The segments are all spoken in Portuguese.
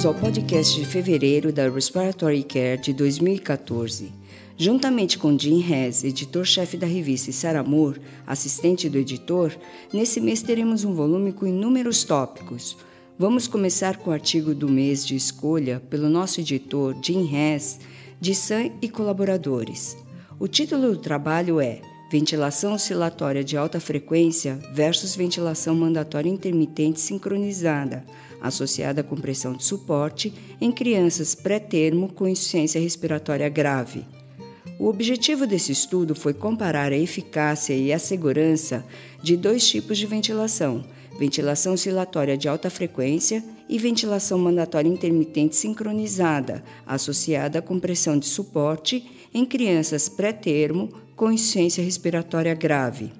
Bem-vindos ao podcast de fevereiro da Respiratory Care de 2014. Juntamente com Jim Hess, editor-chefe da revista, e Sarah Moore, assistente do editor, nesse mês teremos um volume com inúmeros tópicos. Vamos começar com o artigo do mês de escolha pelo nosso editor Jim Hess, de Sun e colaboradores. O título do trabalho é Ventilação oscilatória de alta frequência versus ventilação mandatória intermitente sincronizada, associada com pressão de suporte em crianças pré-termo com insuficiência respiratória grave. O objetivo desse estudo foi comparar a eficácia e a segurança de dois tipos de ventilação: ventilação oscilatória de alta frequência e ventilação mandatória intermitente sincronizada, associada com pressão de suporte em crianças pré-termo com insuficiência respiratória grave.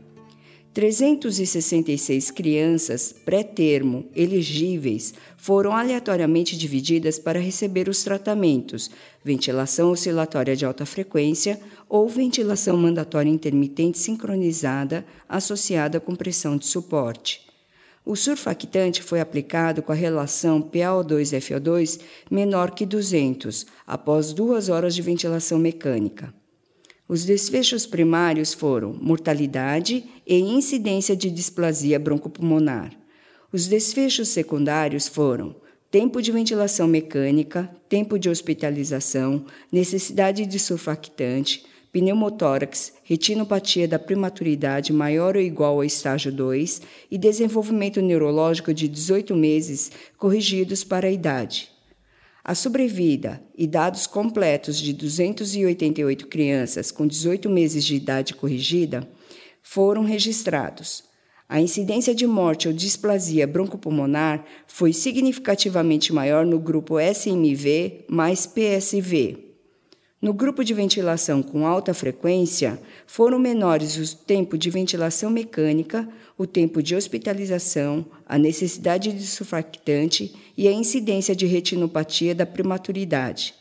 366 crianças pré-termo elegíveis foram aleatoriamente divididas para receber os tratamentos ventilação oscilatória de alta frequência ou ventilação mandatória intermitente sincronizada associada com pressão de suporte. O surfactante foi aplicado com a relação PaO2-FO2 menor que 200 após duas horas de ventilação mecânica. Os desfechos primários foram mortalidade e incidência de displasia broncopulmonar. Os desfechos secundários foram tempo de ventilação mecânica, tempo de hospitalização, necessidade de surfactante, pneumotórax, retinopatia da prematuridade maior ou igual ao estágio 2 e desenvolvimento neurológico de 18 meses corrigidos para a idade. A sobrevida e dados completos de 288 crianças com 18 meses de idade corrigida foram registrados. A incidência de morte ou displasia broncopulmonar foi significativamente maior no grupo SMV mais PSV. No grupo de ventilação com alta frequência, foram menores o tempo de ventilação mecânica, o tempo de hospitalização, a necessidade de surfactante e a incidência de retinopatia da prematuridade.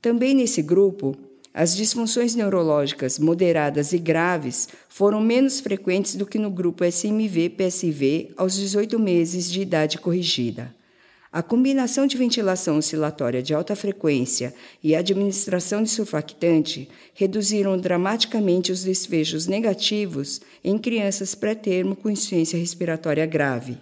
Também nesse grupo, as disfunções neurológicas moderadas e graves foram menos frequentes do que no grupo SMV-PSV aos 18 meses de idade corrigida. A combinação de ventilação oscilatória de alta frequência e administração de surfactante reduziram dramaticamente os desfechos negativos em crianças pré-termo com insuficiência respiratória grave.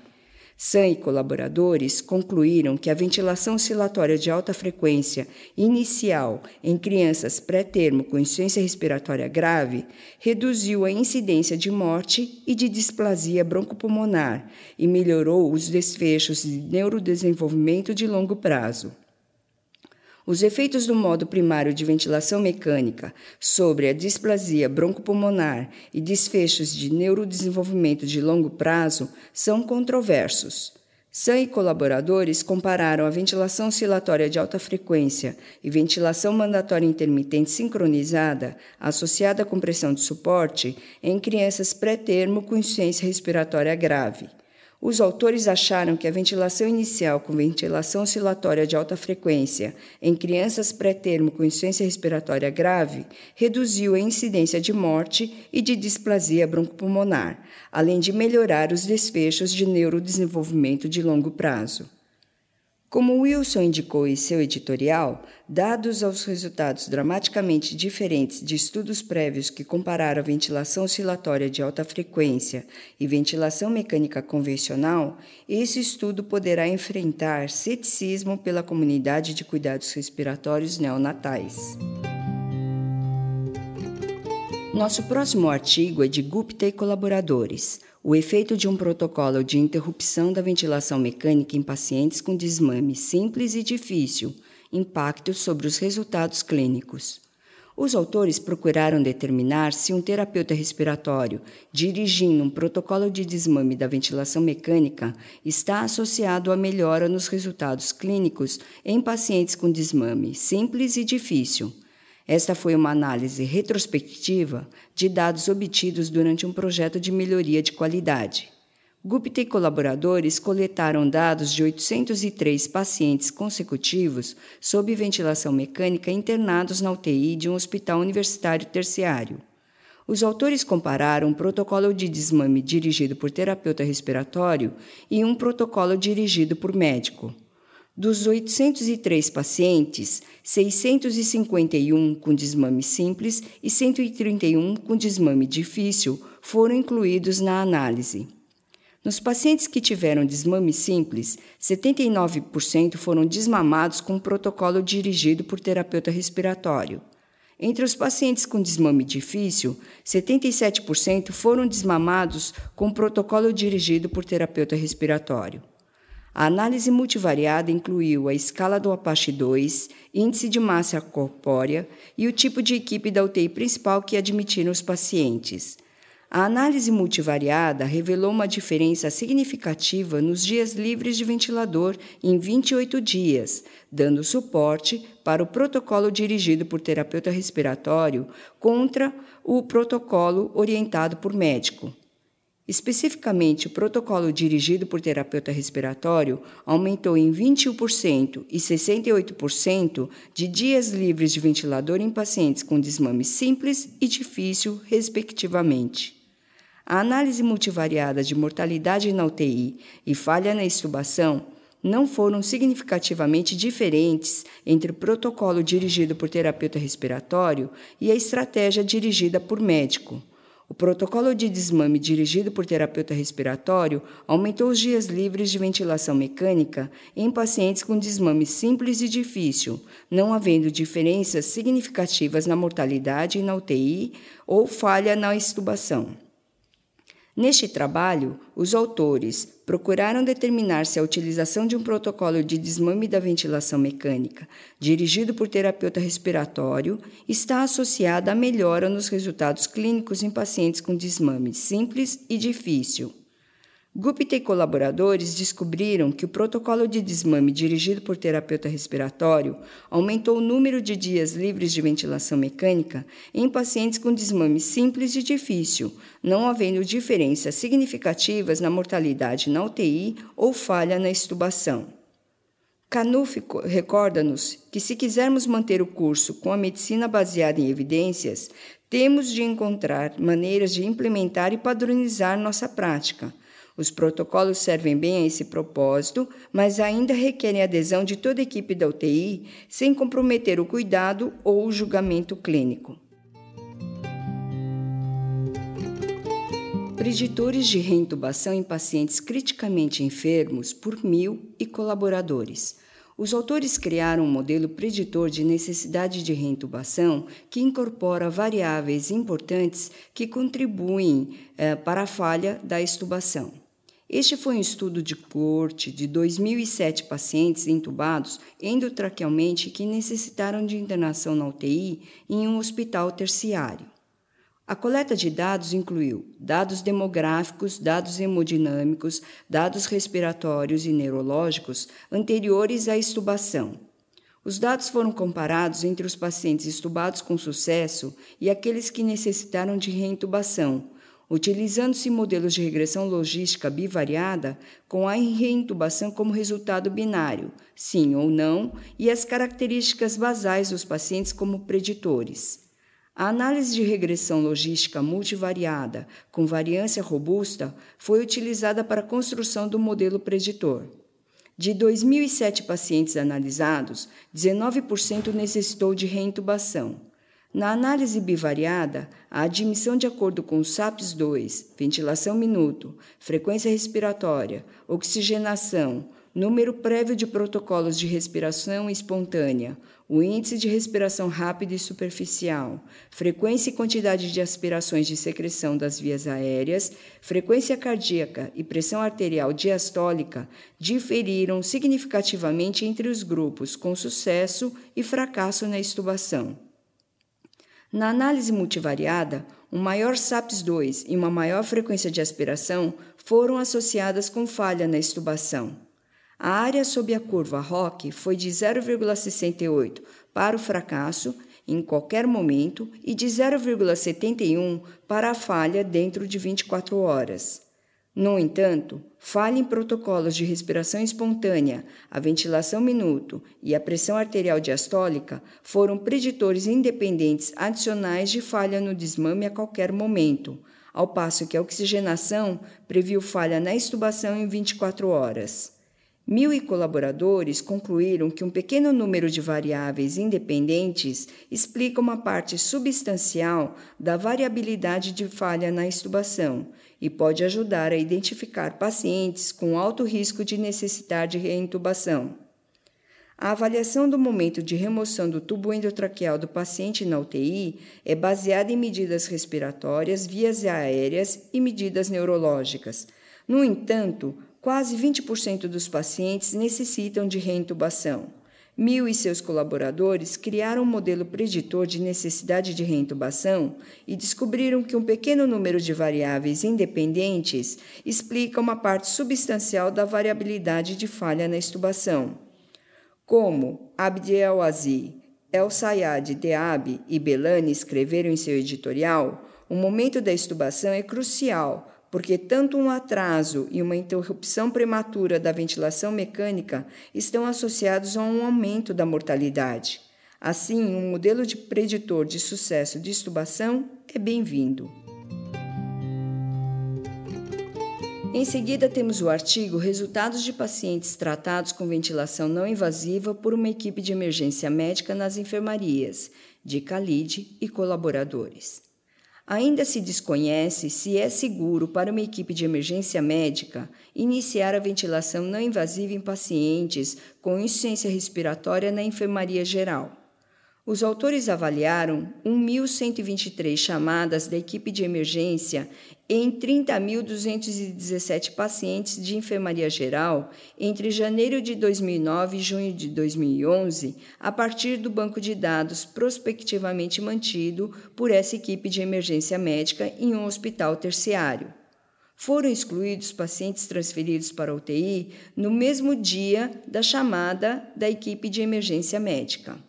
Sam e colaboradores concluíram que a ventilação oscilatória de alta frequência inicial em crianças pré-termo com insuficiência respiratória grave reduziu a incidência de morte e de displasia broncopulmonar e melhorou os desfechos de neurodesenvolvimento de longo prazo. Os efeitos do modo primário de ventilação mecânica sobre a displasia broncopulmonar e desfechos de neurodesenvolvimento de longo prazo são controversos. Sam e colaboradores compararam a ventilação oscilatória de alta frequência e ventilação mandatória intermitente sincronizada associada com pressão de suporte em crianças pré-termo com insuficiência respiratória grave. Os autores acharam que a ventilação inicial com ventilação oscilatória de alta frequência em crianças pré-termo com insuficiência respiratória grave reduziu a incidência de morte e de displasia broncopulmonar, além de melhorar os desfechos de neurodesenvolvimento de longo prazo. Como Wilson indicou em seu editorial, dados aos resultados dramaticamente diferentes de estudos prévios que compararam ventilação oscilatória de alta frequência e ventilação mecânica convencional, esse estudo poderá enfrentar ceticismo pela comunidade de cuidados respiratórios neonatais. Nosso próximo artigo é de Gupta e colaboradores o efeito de um protocolo de interrupção da ventilação mecânica em pacientes com desmame simples e difícil, impacto sobre os resultados clínicos. Os autores procuraram determinar se um terapeuta respiratório dirigindo um protocolo de desmame da ventilação mecânica está associado à melhora nos resultados clínicos em pacientes com desmame simples e difícil esta foi uma análise retrospectiva de dados obtidos durante um projeto de melhoria de qualidade. Gupta e colaboradores coletaram dados de 803 pacientes consecutivos sob ventilação mecânica internados na UTI de um hospital universitário terciário. Os autores compararam um protocolo de desmame dirigido por terapeuta respiratório e um protocolo dirigido por médico. Dos 803 pacientes, 651 com desmame simples e 131 com desmame difícil foram incluídos na análise. Nos pacientes que tiveram desmame simples, 79% foram desmamados com um protocolo dirigido por terapeuta respiratório. Entre os pacientes com desmame difícil, 77% foram desmamados com protocolo dirigido por terapeuta respiratório. A análise multivariada incluiu a escala do Apache 2, índice de massa corpórea e o tipo de equipe da UTI principal que admitiram os pacientes. A análise multivariada revelou uma diferença significativa nos dias livres de ventilador em 28 dias, dando suporte para o protocolo dirigido por terapeuta respiratório contra o protocolo orientado por médico. Especificamente, o protocolo dirigido por terapeuta respiratório aumentou em 21% e 68% de dias livres de ventilador em pacientes com desmame simples e difícil, respectivamente. A análise multivariada de mortalidade na UTI e falha na extubação não foram significativamente diferentes entre o protocolo dirigido por terapeuta respiratório e a estratégia dirigida por médico. O protocolo de desmame dirigido por terapeuta respiratório aumentou os dias livres de ventilação mecânica em pacientes com desmame simples e difícil, não havendo diferenças significativas na mortalidade na UTI ou falha na extubação. Neste trabalho, os autores procuraram determinar se a utilização de um protocolo de desmame da ventilação mecânica, dirigido por terapeuta respiratório, está associada à melhora nos resultados clínicos em pacientes com desmame simples e difícil. Gupta e colaboradores descobriram que o protocolo de desmame dirigido por terapeuta respiratório aumentou o número de dias livres de ventilação mecânica em pacientes com desmame simples e difícil, não havendo diferenças significativas na mortalidade na UTI ou falha na extubação. Canuf recorda-nos que, se quisermos manter o curso com a medicina baseada em evidências, temos de encontrar maneiras de implementar e padronizar nossa prática os protocolos servem bem a esse propósito, mas ainda requerem adesão de toda a equipe da UTI, sem comprometer o cuidado ou o julgamento clínico. Preditores de reintubação em pacientes criticamente enfermos por mil e colaboradores. Os autores criaram um modelo preditor de necessidade de reintubação que incorpora variáveis importantes que contribuem eh, para a falha da extubação. Este foi um estudo de corte de 2.007 pacientes intubados endotraquealmente que necessitaram de internação na UTI em um hospital terciário. A coleta de dados incluiu dados demográficos, dados hemodinâmicos, dados respiratórios e neurológicos anteriores à estubação. Os dados foram comparados entre os pacientes estubados com sucesso e aqueles que necessitaram de reintubação, utilizando-se modelos de regressão logística bivariada com a reintubação como resultado binário, sim ou não, e as características basais dos pacientes como preditores. A análise de regressão logística multivariada com variância robusta foi utilizada para a construção do modelo preditor. De 2.007 pacientes analisados, 19% necessitou de reintubação. Na análise bivariada, a admissão de acordo com o SAPS-2, ventilação minuto, frequência respiratória, oxigenação, número prévio de protocolos de respiração espontânea, o índice de respiração rápida e superficial, frequência e quantidade de aspirações de secreção das vias aéreas, frequência cardíaca e pressão arterial diastólica diferiram significativamente entre os grupos com sucesso e fracasso na extubação. Na análise multivariada, um maior SAPS-2 e uma maior frequência de aspiração foram associadas com falha na extubação. A área sob a curva ROC foi de 0,68 para o fracasso em qualquer momento e de 0,71 para a falha dentro de 24 horas. No entanto, falha em protocolos de respiração espontânea, a ventilação minuto e a pressão arterial diastólica foram preditores independentes adicionais de falha no desmame a qualquer momento, ao passo que a oxigenação previu falha na extubação em 24 horas. Mil e colaboradores concluíram que um pequeno número de variáveis independentes explica uma parte substancial da variabilidade de falha na estubação e pode ajudar a identificar pacientes com alto risco de necessitar de reintubação. A avaliação do momento de remoção do tubo endotraqueal do paciente na UTI é baseada em medidas respiratórias, vias aéreas e medidas neurológicas. No entanto, quase 20% dos pacientes necessitam de reintubação. Mil e seus colaboradores criaram um modelo preditor de necessidade de reintubação e descobriram que um pequeno número de variáveis independentes explica uma parte substancial da variabilidade de falha na estubação. Como Abdelaziz, El Sayad Deab e Belani escreveram em seu editorial, o momento da estubação é crucial porque tanto um atraso e uma interrupção prematura da ventilação mecânica estão associados a um aumento da mortalidade. Assim, um modelo de preditor de sucesso de estubação é bem-vindo. Em seguida, temos o artigo Resultados de pacientes tratados com ventilação não invasiva por uma equipe de emergência médica nas enfermarias, de Khalid e colaboradores. Ainda se desconhece se é seguro para uma equipe de emergência médica iniciar a ventilação não invasiva em pacientes com insuficiência respiratória na enfermaria geral. Os autores avaliaram 1.123 chamadas da equipe de emergência em 30.217 pacientes de enfermaria geral entre janeiro de 2009 e junho de 2011, a partir do banco de dados prospectivamente mantido por essa equipe de emergência médica em um hospital terciário. Foram excluídos pacientes transferidos para UTI no mesmo dia da chamada da equipe de emergência médica.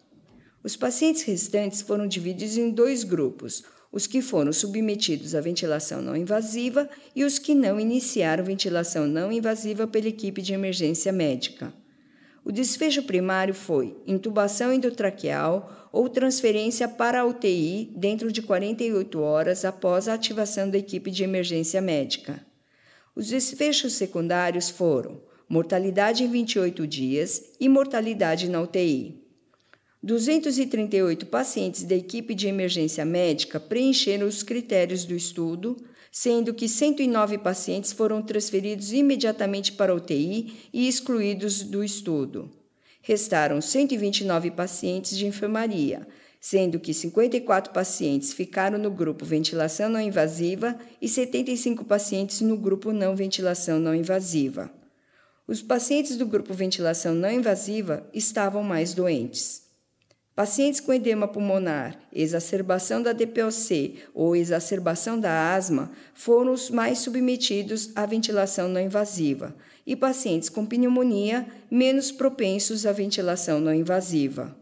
Os pacientes restantes foram divididos em dois grupos: os que foram submetidos à ventilação não invasiva e os que não iniciaram ventilação não invasiva pela equipe de emergência médica. O desfecho primário foi intubação endotraqueal ou transferência para a UTI dentro de 48 horas após a ativação da equipe de emergência médica. Os desfechos secundários foram mortalidade em 28 dias e mortalidade na UTI. 238 pacientes da equipe de emergência médica preencheram os critérios do estudo, sendo que 109 pacientes foram transferidos imediatamente para a UTI e excluídos do estudo. Restaram 129 pacientes de enfermaria, sendo que 54 pacientes ficaram no grupo ventilação não invasiva e 75 pacientes no grupo não ventilação não invasiva. Os pacientes do grupo ventilação não invasiva estavam mais doentes. Pacientes com edema pulmonar, exacerbação da DPOC ou exacerbação da asma foram os mais submetidos à ventilação não invasiva, e pacientes com pneumonia menos propensos à ventilação não invasiva.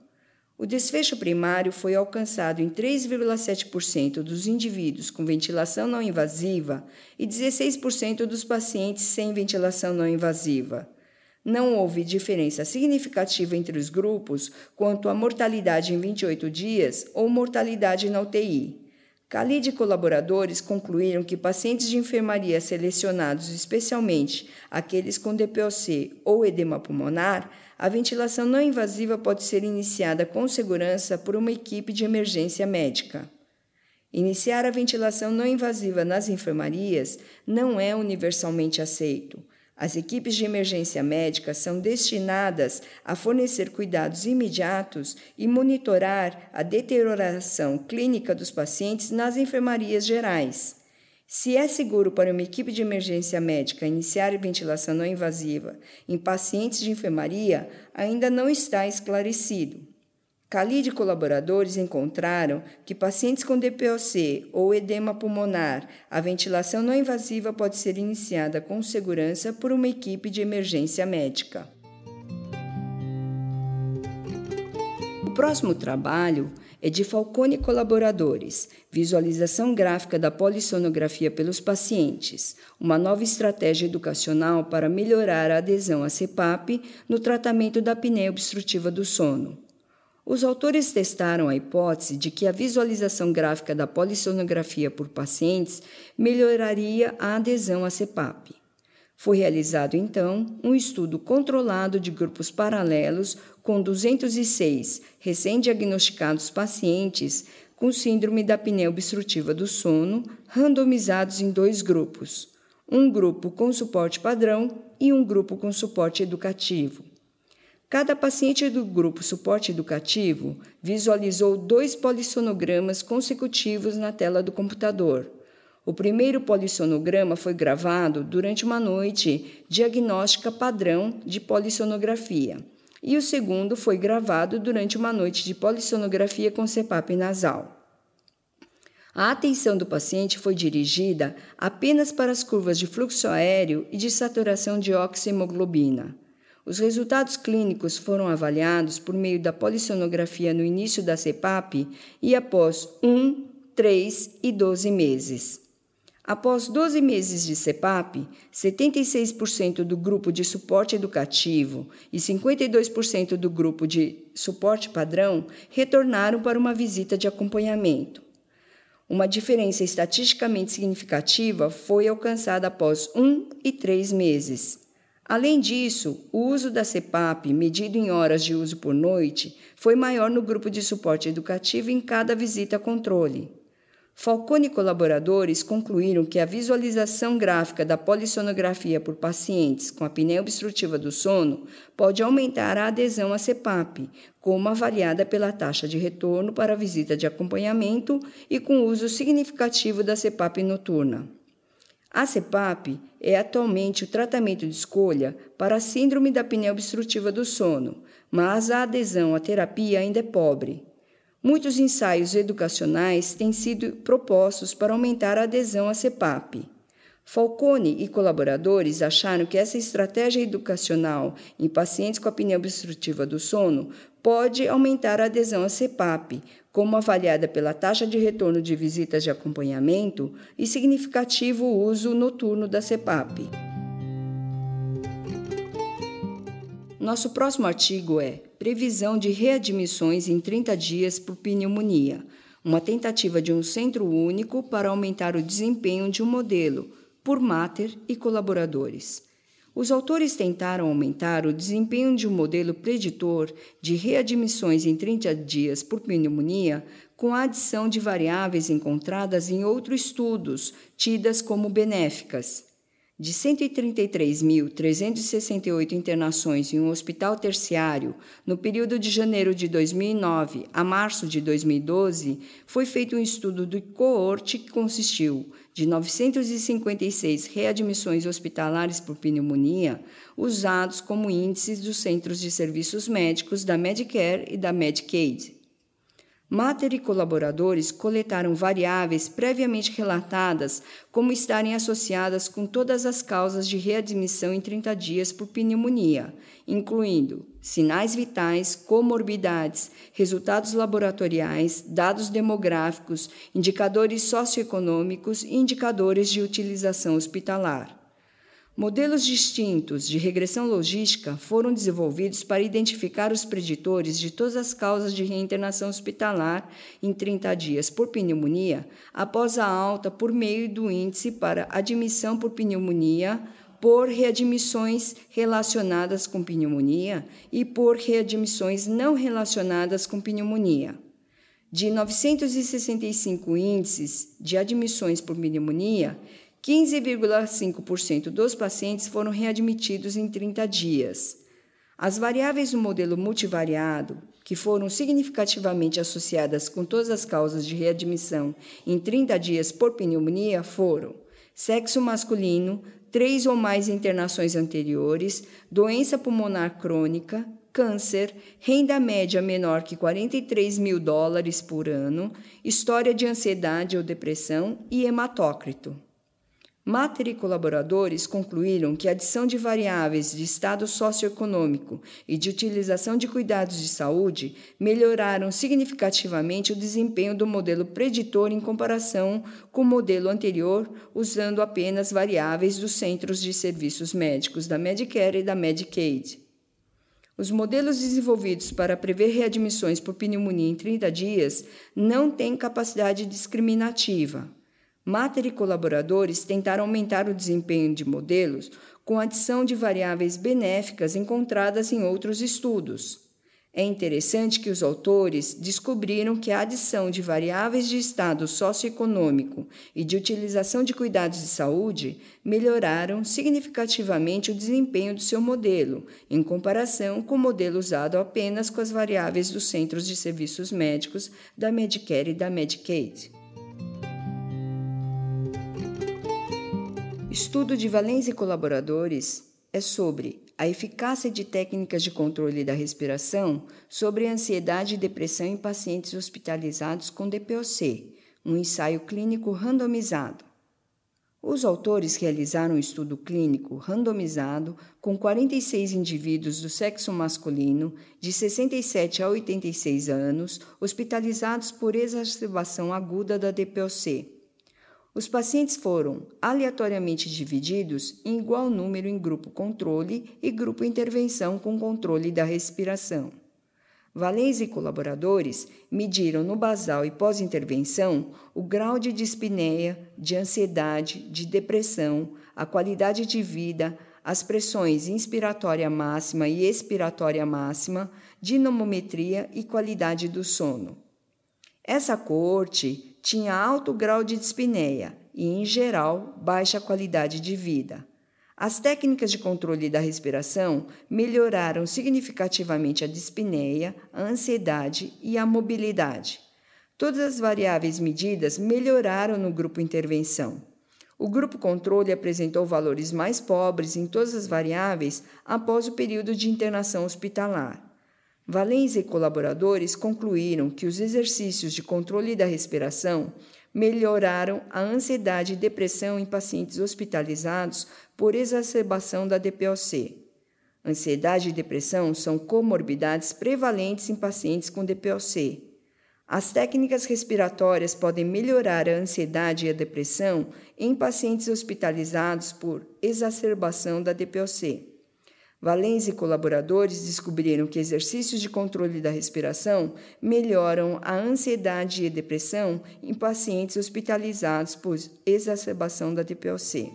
O desfecho primário foi alcançado em 3,7% dos indivíduos com ventilação não invasiva e 16% dos pacientes sem ventilação não invasiva. Não houve diferença significativa entre os grupos quanto à mortalidade em 28 dias ou mortalidade na UTI. Khalid e colaboradores concluíram que pacientes de enfermaria selecionados, especialmente aqueles com DPOC ou edema pulmonar, a ventilação não invasiva pode ser iniciada com segurança por uma equipe de emergência médica. Iniciar a ventilação não invasiva nas enfermarias não é universalmente aceito. As equipes de emergência médica são destinadas a fornecer cuidados imediatos e monitorar a deterioração clínica dos pacientes nas enfermarias gerais. Se é seguro para uma equipe de emergência médica iniciar ventilação não invasiva em pacientes de enfermaria, ainda não está esclarecido. Khalid e colaboradores encontraram que pacientes com DPOC ou edema pulmonar, a ventilação não invasiva pode ser iniciada com segurança por uma equipe de emergência médica. O próximo trabalho é de Falcone e colaboradores, visualização gráfica da polissonografia pelos pacientes, uma nova estratégia educacional para melhorar a adesão à CPAP no tratamento da apneia obstrutiva do sono. Os autores testaram a hipótese de que a visualização gráfica da polissonografia por pacientes melhoraria a adesão à CPAP. Foi realizado, então, um estudo controlado de grupos paralelos com 206 recém-diagnosticados pacientes com síndrome da apneia obstrutiva do sono, randomizados em dois grupos, um grupo com suporte padrão e um grupo com suporte educativo. Cada paciente do grupo suporte educativo visualizou dois polissonogramas consecutivos na tela do computador o primeiro polissonograma foi gravado durante uma noite diagnóstica padrão de polissonografia, e o segundo foi gravado durante uma noite de polissonografia com CPAP nasal. A atenção do paciente foi dirigida apenas para as curvas de fluxo aéreo e de saturação de oxihemoglobina. Os resultados clínicos foram avaliados por meio da polissonografia no início da CPAP e após 1, 3 e 12 meses. Após 12 meses de CEPAP, 76% do grupo de suporte educativo e 52% do grupo de suporte padrão retornaram para uma visita de acompanhamento. Uma diferença estatisticamente significativa foi alcançada após um e três meses. Além disso, o uso da CEPAP, medido em horas de uso por noite, foi maior no grupo de suporte educativo em cada visita controle. Falcone e colaboradores concluíram que a visualização gráfica da polissonografia por pacientes com apneia obstrutiva do sono pode aumentar a adesão à CEPAP, como avaliada pela taxa de retorno para a visita de acompanhamento e com uso significativo da CEPAP noturna. A CEPAP é atualmente o tratamento de escolha para a síndrome da apneia obstrutiva do sono, mas a adesão à terapia ainda é pobre. Muitos ensaios educacionais têm sido propostos para aumentar a adesão à CEPAP. Falcone e colaboradores acharam que essa estratégia educacional em pacientes com apneia obstrutiva do sono pode aumentar a adesão à CEPAP, como avaliada pela taxa de retorno de visitas de acompanhamento e significativo uso noturno da CEPAP. Nosso próximo artigo é Previsão de readmissões em 30 dias por pneumonia, uma tentativa de um centro único para aumentar o desempenho de um modelo, por Mater e colaboradores. Os autores tentaram aumentar o desempenho de um modelo preditor de readmissões em 30 dias por pneumonia com a adição de variáveis encontradas em outros estudos, tidas como benéficas. De 133.368 internações em um hospital terciário no período de janeiro de 2009 a março de 2012, foi feito um estudo do coorte que consistiu de 956 readmissões hospitalares por pneumonia, usados como índices dos centros de serviços médicos da Medicare e da Medicaid. Mater e colaboradores coletaram variáveis previamente relatadas como estarem associadas com todas as causas de readmissão em 30 dias por pneumonia, incluindo sinais vitais, comorbidades, resultados laboratoriais, dados demográficos, indicadores socioeconômicos e indicadores de utilização hospitalar. Modelos distintos de regressão logística foram desenvolvidos para identificar os preditores de todas as causas de reinternação hospitalar em 30 dias por pneumonia, após a alta por meio do índice para admissão por pneumonia, por readmissões relacionadas com pneumonia e por readmissões não relacionadas com pneumonia. De 965 índices de admissões por pneumonia, 15,5% dos pacientes foram readmitidos em 30 dias. As variáveis do modelo multivariado, que foram significativamente associadas com todas as causas de readmissão em 30 dias por pneumonia, foram sexo masculino, três ou mais internações anteriores, doença pulmonar crônica, câncer, renda média menor que 43 mil dólares por ano, história de ansiedade ou depressão e hematócrito. Mater e colaboradores concluíram que a adição de variáveis de estado socioeconômico e de utilização de cuidados de saúde melhoraram significativamente o desempenho do modelo preditor em comparação com o modelo anterior, usando apenas variáveis dos centros de serviços médicos da Medicare e da Medicaid. Os modelos desenvolvidos para prever readmissões por pneumonia em 30 dias não têm capacidade discriminativa. Mater e colaboradores tentaram aumentar o desempenho de modelos com adição de variáveis benéficas encontradas em outros estudos. É interessante que os autores descobriram que a adição de variáveis de estado socioeconômico e de utilização de cuidados de saúde melhoraram significativamente o desempenho do seu modelo, em comparação com o modelo usado apenas com as variáveis dos centros de serviços médicos da Medicare e da Medicaid. Estudo de Valens e colaboradores é sobre a eficácia de técnicas de controle da respiração sobre ansiedade e depressão em pacientes hospitalizados com DPOC, um ensaio clínico randomizado. Os autores realizaram um estudo clínico randomizado com 46 indivíduos do sexo masculino de 67 a 86 anos hospitalizados por exacerbação aguda da DPOC os pacientes foram aleatoriamente divididos em igual número em grupo controle e grupo intervenção com controle da respiração. Valens e colaboradores mediram no basal e pós-intervenção o grau de dispneia, de ansiedade, de depressão, a qualidade de vida, as pressões inspiratória máxima e expiratória máxima, dinamometria e qualidade do sono. Essa corte tinha alto grau de dispneia e, em geral, baixa qualidade de vida. As técnicas de controle da respiração melhoraram significativamente a dispneia, a ansiedade e a mobilidade. Todas as variáveis medidas melhoraram no grupo intervenção. O grupo controle apresentou valores mais pobres em todas as variáveis após o período de internação hospitalar. Valens e colaboradores concluíram que os exercícios de controle da respiração melhoraram a ansiedade e depressão em pacientes hospitalizados por exacerbação da DPOC. Ansiedade e depressão são comorbidades prevalentes em pacientes com DPOC. As técnicas respiratórias podem melhorar a ansiedade e a depressão em pacientes hospitalizados por exacerbação da DPOC. Valens e colaboradores descobriram que exercícios de controle da respiração melhoram a ansiedade e depressão em pacientes hospitalizados por exacerbação da DPOC.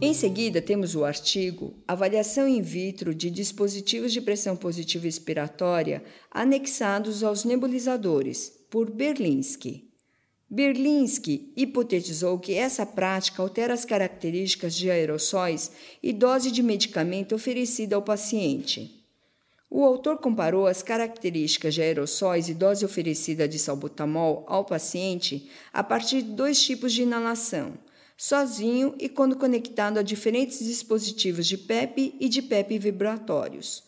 Em seguida, temos o artigo Avaliação in vitro de dispositivos de pressão positiva expiratória anexados aos nebulizadores, por Berlinski. Berlinski hipotetizou que essa prática altera as características de aerossóis e dose de medicamento oferecida ao paciente. O autor comparou as características de aerossóis e dose oferecida de salbutamol ao paciente a partir de dois tipos de inalação, sozinho e quando conectado a diferentes dispositivos de PEP e de PEP vibratórios.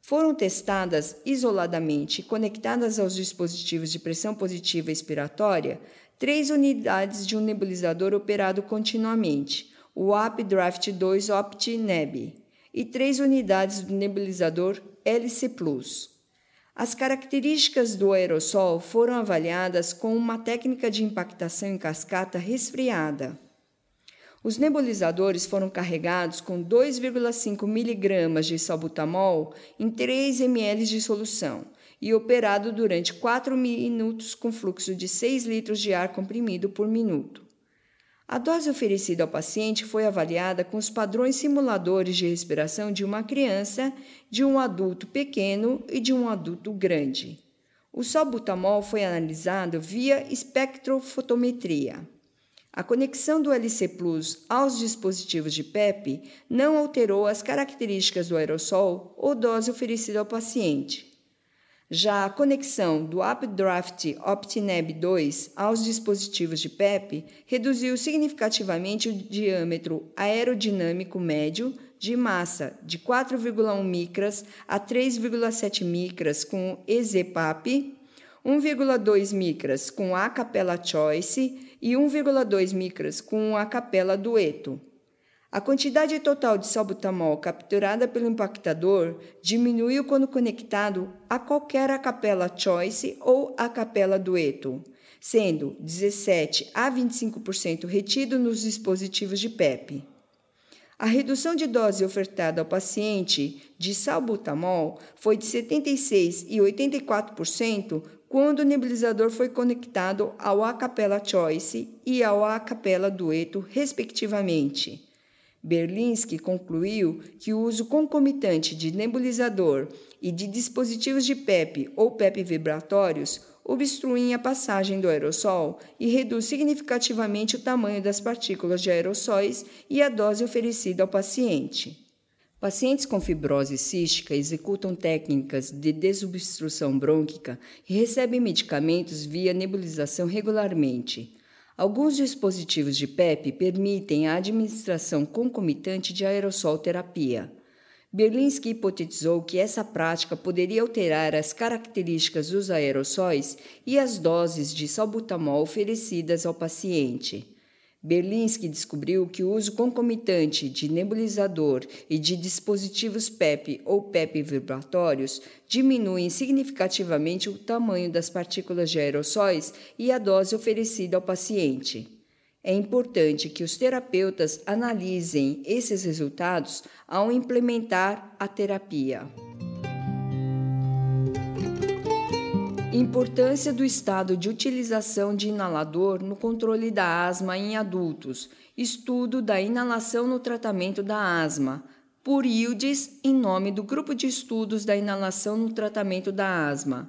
Foram testadas isoladamente, conectadas aos dispositivos de pressão positiva expiratória, três unidades de um nebulizador operado continuamente, o Updraft 2 OptiNeb, e três unidades do nebulizador LC Plus. As características do aerossol foram avaliadas com uma técnica de impactação em cascata resfriada. Os nebulizadores foram carregados com 2,5 mg de salbutamol em 3 ml de solução e operado durante 4 minutos com fluxo de 6 litros de ar comprimido por minuto. A dose oferecida ao paciente foi avaliada com os padrões simuladores de respiração de uma criança, de um adulto pequeno e de um adulto grande. O salbutamol foi analisado via espectrofotometria. A conexão do LC Plus aos dispositivos de PEP não alterou as características do aerossol ou dose oferecida ao paciente. Já a conexão do Updraft OptiNeb 2 aos dispositivos de PEP reduziu significativamente o diâmetro aerodinâmico médio de massa de 4,1 micras a 3,7 micras com EZPAP, 1,2 micras com a capela Choice e 1,2 micras com a capela Dueto. A quantidade total de salbutamol capturada pelo impactador diminuiu quando conectado a qualquer acapela Choice ou acapela Dueto, sendo 17 a 25% retido nos dispositivos de PEP. A redução de dose ofertada ao paciente de salbutamol foi de 76 e 84% quando o nebulizador foi conectado ao Acapella Choice e ao Acapella Dueto, respectivamente. Berlinski concluiu que o uso concomitante de nebulizador e de dispositivos de PEP ou PEP vibratórios obstruem a passagem do aerossol e reduz significativamente o tamanho das partículas de aerossóis e a dose oferecida ao paciente. Pacientes com fibrose cística executam técnicas de desobstrução brônquica e recebem medicamentos via nebulização regularmente. Alguns dispositivos de PEP permitem a administração concomitante de aerossol terapia. Berlinski hipotetizou que essa prática poderia alterar as características dos aerossóis e as doses de salbutamol oferecidas ao paciente. Berlinski descobriu que o uso concomitante de nebulizador e de dispositivos PEP ou PEP vibratórios diminuem significativamente o tamanho das partículas de aerossóis e a dose oferecida ao paciente. É importante que os terapeutas analisem esses resultados ao implementar a terapia. Importância do estado de utilização de inalador no controle da asma em adultos. Estudo da inalação no tratamento da asma. Por Ildes, em nome do Grupo de Estudos da Inalação no Tratamento da Asma.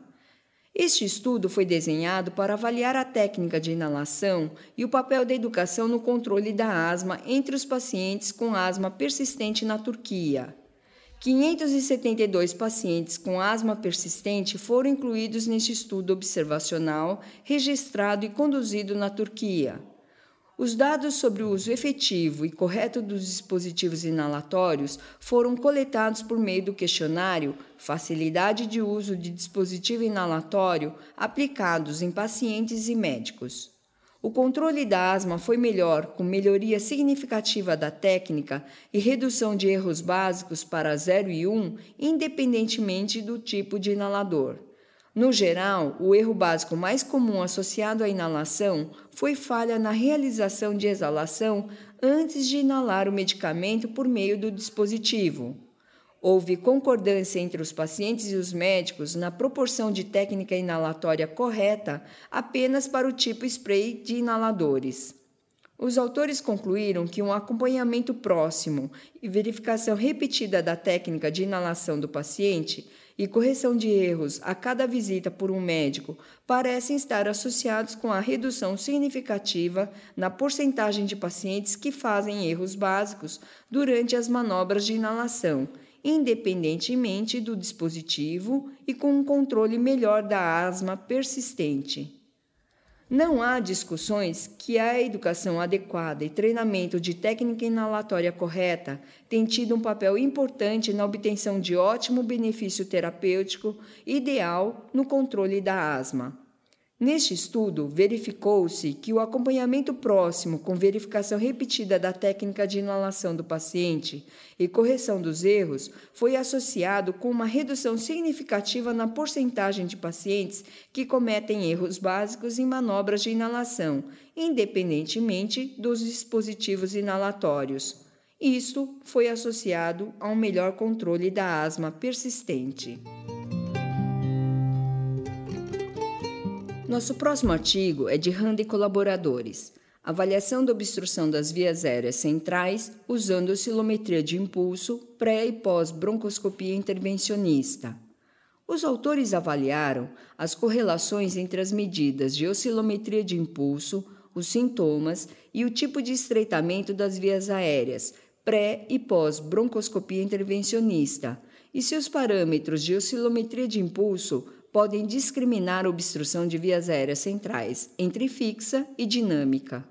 Este estudo foi desenhado para avaliar a técnica de inalação e o papel da educação no controle da asma entre os pacientes com asma persistente na Turquia. 572 pacientes com asma persistente foram incluídos neste estudo observacional registrado e conduzido na Turquia. Os dados sobre o uso efetivo e correto dos dispositivos inalatórios foram coletados por meio do questionário Facilidade de uso de dispositivo inalatório aplicados em pacientes e médicos. O controle da asma foi melhor, com melhoria significativa da técnica e redução de erros básicos para 0 e 1, independentemente do tipo de inalador. No geral, o erro básico mais comum associado à inalação foi falha na realização de exalação antes de inalar o medicamento por meio do dispositivo. Houve concordância entre os pacientes e os médicos na proporção de técnica inalatória correta apenas para o tipo spray de inaladores. Os autores concluíram que um acompanhamento próximo e verificação repetida da técnica de inalação do paciente e correção de erros a cada visita por um médico parecem estar associados com a redução significativa na porcentagem de pacientes que fazem erros básicos durante as manobras de inalação independentemente do dispositivo e com um controle melhor da asma persistente. Não há discussões que a educação adequada e treinamento de técnica inalatória correta têm tido um papel importante na obtenção de ótimo benefício terapêutico ideal no controle da asma. Neste estudo, verificou-se que o acompanhamento próximo com verificação repetida da técnica de inalação do paciente e correção dos erros foi associado com uma redução significativa na porcentagem de pacientes que cometem erros básicos em manobras de inalação, independentemente dos dispositivos inalatórios. Isto foi associado a um melhor controle da asma persistente. Nosso próximo artigo é de Rand e colaboradores. Avaliação da obstrução das vias aéreas centrais usando oscilometria de impulso pré e pós broncoscopia intervencionista. Os autores avaliaram as correlações entre as medidas de oscilometria de impulso, os sintomas e o tipo de estreitamento das vias aéreas pré e pós broncoscopia intervencionista, e se os parâmetros de oscilometria de impulso podem discriminar a obstrução de vias aéreas centrais entre fixa e dinâmica.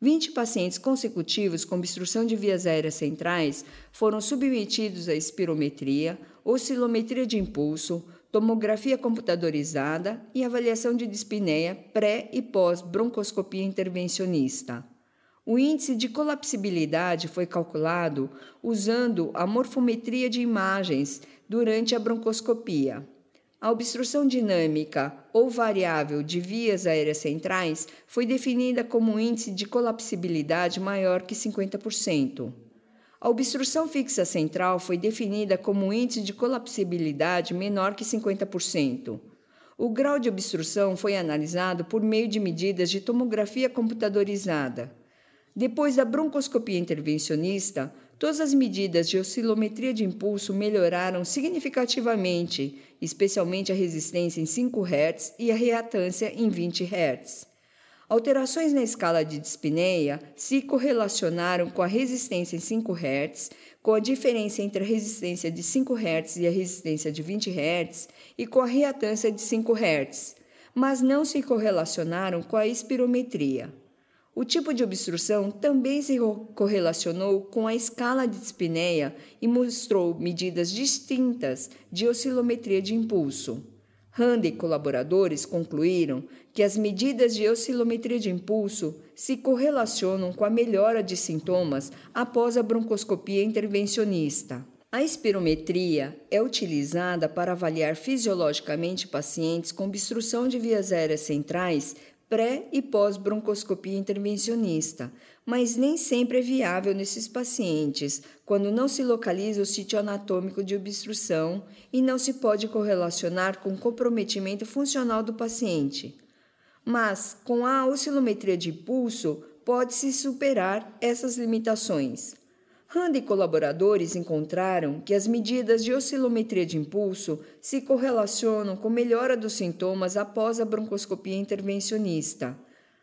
20 pacientes consecutivos com obstrução de vias aéreas centrais foram submetidos à espirometria, oscilometria de impulso, tomografia computadorizada e avaliação de dispneia pré e pós broncoscopia intervencionista. O índice de colapsibilidade foi calculado usando a morfometria de imagens durante a broncoscopia. A obstrução dinâmica ou variável de vias aéreas centrais foi definida como um índice de colapsibilidade maior que 50%. A obstrução fixa central foi definida como um índice de colapsibilidade menor que 50%. O grau de obstrução foi analisado por meio de medidas de tomografia computadorizada. Depois da broncoscopia intervencionista, todas as medidas de oscilometria de impulso melhoraram significativamente, especialmente a resistência em 5 Hz e a reatância em 20 Hz. Alterações na escala de dispneia se correlacionaram com a resistência em 5 Hz, com a diferença entre a resistência de 5 Hz e a resistência de 20 Hz e com a reatância de 5 Hz, mas não se correlacionaram com a espirometria. O tipo de obstrução também se correlacionou com a escala de dispneia e mostrou medidas distintas de oscilometria de impulso. Rand e colaboradores concluíram que as medidas de oscilometria de impulso se correlacionam com a melhora de sintomas após a broncoscopia intervencionista. A espirometria é utilizada para avaliar fisiologicamente pacientes com obstrução de vias aéreas centrais pré e pós-broncoscopia intervencionista, mas nem sempre é viável nesses pacientes, quando não se localiza o sítio anatômico de obstrução e não se pode correlacionar com o comprometimento funcional do paciente. Mas, com a oscilometria de pulso, pode-se superar essas limitações. Rand e colaboradores encontraram que as medidas de oscilometria de impulso se correlacionam com melhora dos sintomas após a broncoscopia intervencionista.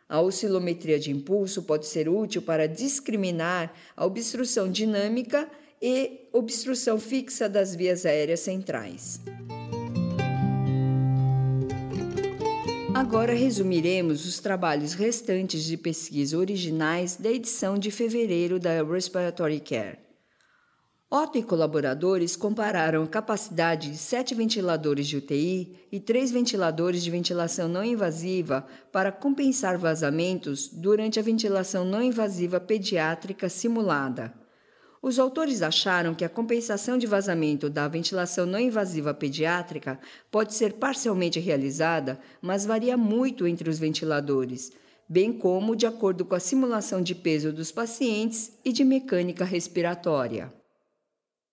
A oscilometria de impulso pode ser útil para discriminar a obstrução dinâmica e obstrução fixa das vias aéreas centrais. Agora resumiremos os trabalhos restantes de pesquisa originais da edição de fevereiro da Respiratory Care. Otto e colaboradores compararam a capacidade de sete ventiladores de UTI e três ventiladores de ventilação não invasiva para compensar vazamentos durante a ventilação não invasiva pediátrica simulada. Os autores acharam que a compensação de vazamento da ventilação não invasiva pediátrica pode ser parcialmente realizada, mas varia muito entre os ventiladores, bem como de acordo com a simulação de peso dos pacientes e de mecânica respiratória.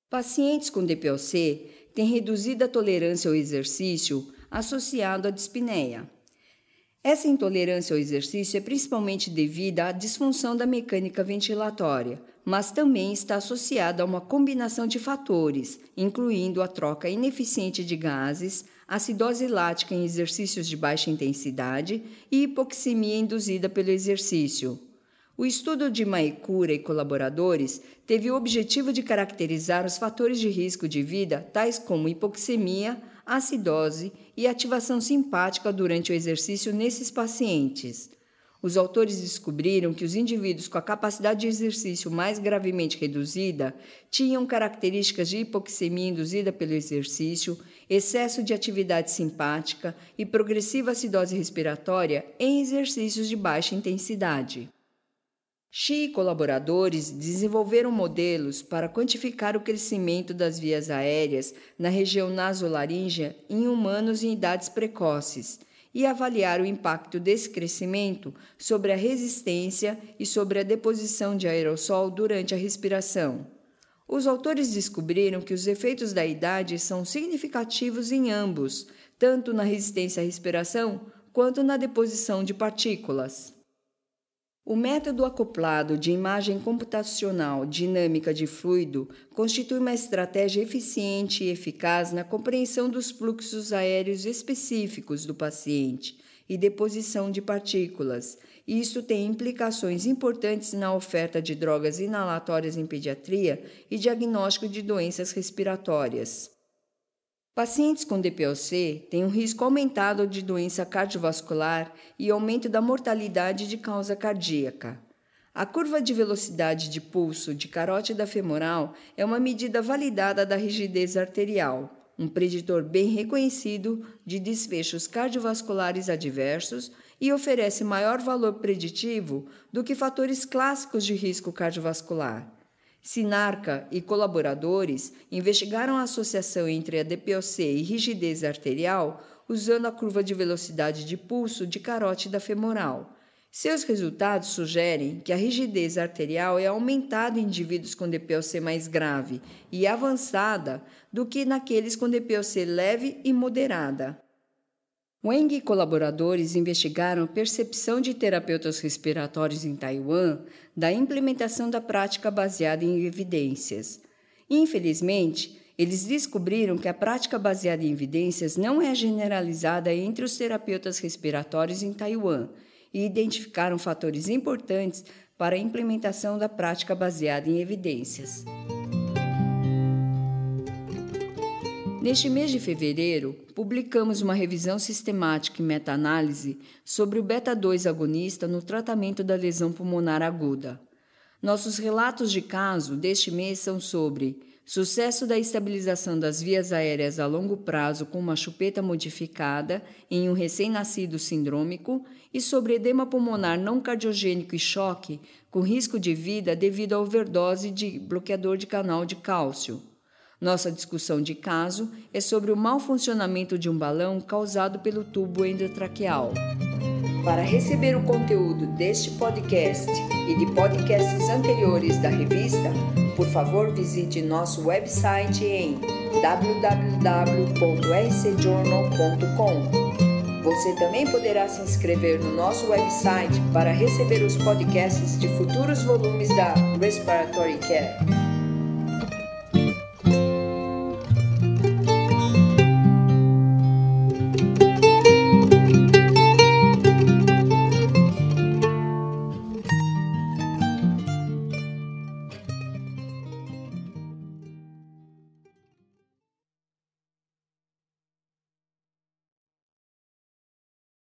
Pacientes com DPOC têm reduzida tolerância ao exercício associado à dispneia. Essa intolerância ao exercício é principalmente devida à disfunção da mecânica ventilatória, mas também está associada a uma combinação de fatores, incluindo a troca ineficiente de gases, acidose lática em exercícios de baixa intensidade e hipoxemia induzida pelo exercício. O estudo de Maekura e colaboradores teve o objetivo de caracterizar os fatores de risco de vida, tais como hipoxemia, acidose e ativação simpática durante o exercício nesses pacientes. Os autores descobriram que os indivíduos com a capacidade de exercício mais gravemente reduzida tinham características de hipoxemia induzida pelo exercício, excesso de atividade simpática e progressiva acidose respiratória em exercícios de baixa intensidade. Xi e colaboradores desenvolveram modelos para quantificar o crescimento das vias aéreas na região nasolaríngea em humanos em idades precoces e avaliar o impacto desse crescimento sobre a resistência e sobre a deposição de aerossol durante a respiração. Os autores descobriram que os efeitos da idade são significativos em ambos, tanto na resistência à respiração quanto na deposição de partículas. O método acoplado de imagem computacional dinâmica de fluido constitui uma estratégia eficiente e eficaz na compreensão dos fluxos aéreos específicos do paciente e deposição de partículas. Isso tem implicações importantes na oferta de drogas inalatórias em pediatria e diagnóstico de doenças respiratórias. Pacientes com DPOC têm um risco aumentado de doença cardiovascular e aumento da mortalidade de causa cardíaca. A curva de velocidade de pulso de carótida femoral é uma medida validada da rigidez arterial, um preditor bem reconhecido de desfechos cardiovasculares adversos e oferece maior valor preditivo do que fatores clássicos de risco cardiovascular. Sinarca e colaboradores investigaram a associação entre a DPOC e rigidez arterial usando a curva de velocidade de pulso de carótida femoral. Seus resultados sugerem que a rigidez arterial é aumentada em indivíduos com DPOC mais grave e avançada do que naqueles com DPOC leve e moderada. Wang e colaboradores investigaram a percepção de terapeutas respiratórios em Taiwan da implementação da prática baseada em evidências. Infelizmente, eles descobriram que a prática baseada em evidências não é generalizada entre os terapeutas respiratórios em Taiwan e identificaram fatores importantes para a implementação da prática baseada em evidências. Neste mês de fevereiro, publicamos uma revisão sistemática e meta-análise sobre o beta-2 agonista no tratamento da lesão pulmonar aguda. Nossos relatos de caso deste mês são sobre sucesso da estabilização das vias aéreas a longo prazo com uma chupeta modificada em um recém-nascido sindrômico e sobre edema pulmonar não cardiogênico e choque com risco de vida devido à overdose de bloqueador de canal de cálcio. Nossa discussão de caso é sobre o mau funcionamento de um balão causado pelo tubo endotraqueal. Para receber o conteúdo deste podcast e de podcasts anteriores da revista, por favor visite nosso website em www.rcjournal.com. Você também poderá se inscrever no nosso website para receber os podcasts de futuros volumes da Respiratory Care.